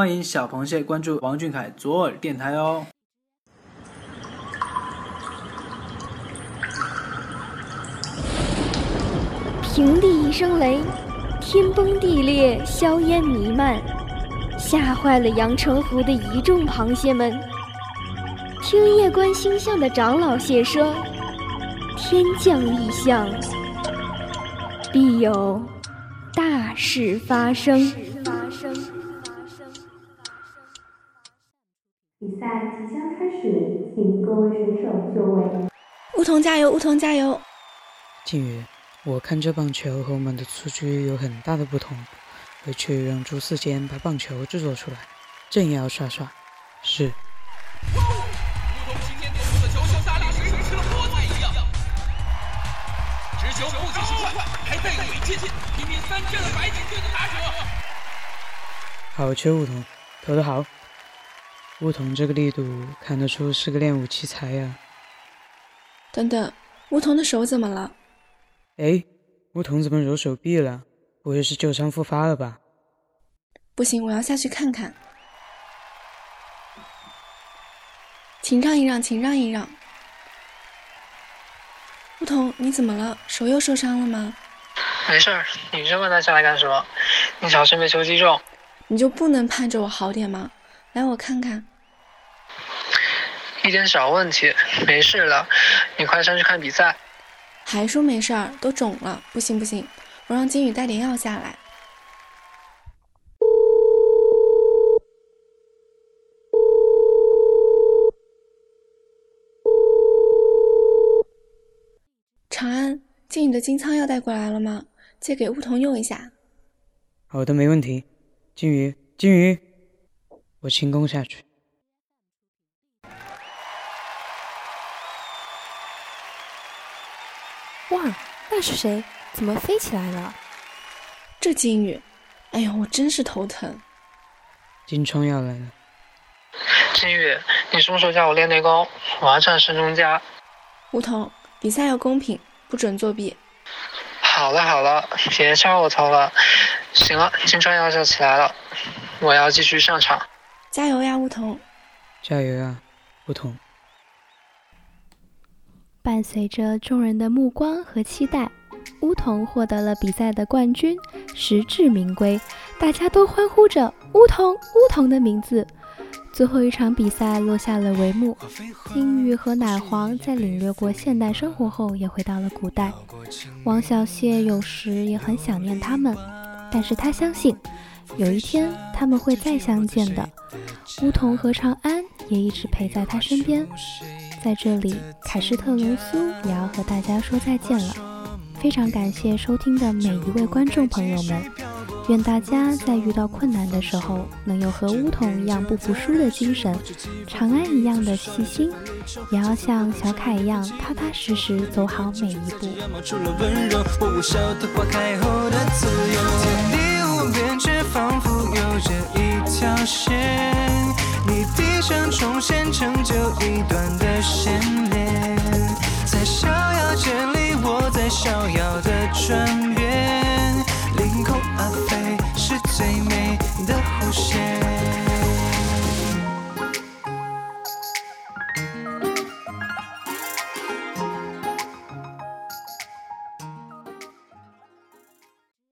欢迎小螃蟹关注王俊凯左耳电台哦。平地一声雷，天崩地裂，硝烟弥漫，吓坏了阳澄湖的一众螃蟹们。听夜观星象的长老蟹说，天降异象，必有大事发生。比赛即将开始，请各位选手就位。梧桐加油，梧桐加油！靖宇。我看这棒球和我们的蹴鞠有很大的不同，回去让朱四坚把棒球制作出来，正要刷刷。是。梧桐今天丢出的球像大力水吃了菠菜一样，直球不仅是快，还带有劲，拼命三振了白锦队的打者。好球，梧桐，投得好。梧桐这个力度，看得出是个练武奇才呀。等等，梧桐的手怎么了？哎，梧桐怎么揉手臂了？不会是旧伤复发了吧？不行，我要下去看看。请让一让，请让一让。梧桐，你怎么了？手又受伤了吗？没事儿，你这么大下来干什么？你小心被球击中。你就不能盼着我好点吗？来，我看看。一点小问题，没事了。你快上去看比赛。还说没事儿，都肿了，不行不行，我让金宇带点药下来。长安，金宇的金仓药带过来了吗？借给梧桐用一下。好的，没问题。金宇，金宇，我轻功下去。哇，那是谁？怎么飞起来了？这金宇，哎呦，我真是头疼。金冲要来了。金宇，你什么时候教我练内功？我要战神农家。梧桐，比赛要公平，不准作弊。好了好了，别敲我头了。行了，金川要叫起来了，我要继续上场。加油呀，梧桐！加油呀，梧桐！伴随着众人的目光和期待，乌桐获得了比赛的冠军，实至名归。大家都欢呼着“乌桐，乌桐”的名字。最后一场比赛落下了帷幕。金玉和奶黄在领略过现代生活后，也回到了古代。王小谢有时也很想念他们，但是他相信，有一天他们会再相见的。乌桐和长安也一直陪在他身边。在这里，凯斯特罗苏也要和大家说再见了。非常感谢收听的每一位观众朋友们，愿大家在遇到困难的时候，能有和乌桐一样不服输的精神，长安一样的细心，也要像小凯一样踏踏实实走好每一步。你低声重现，成就一段的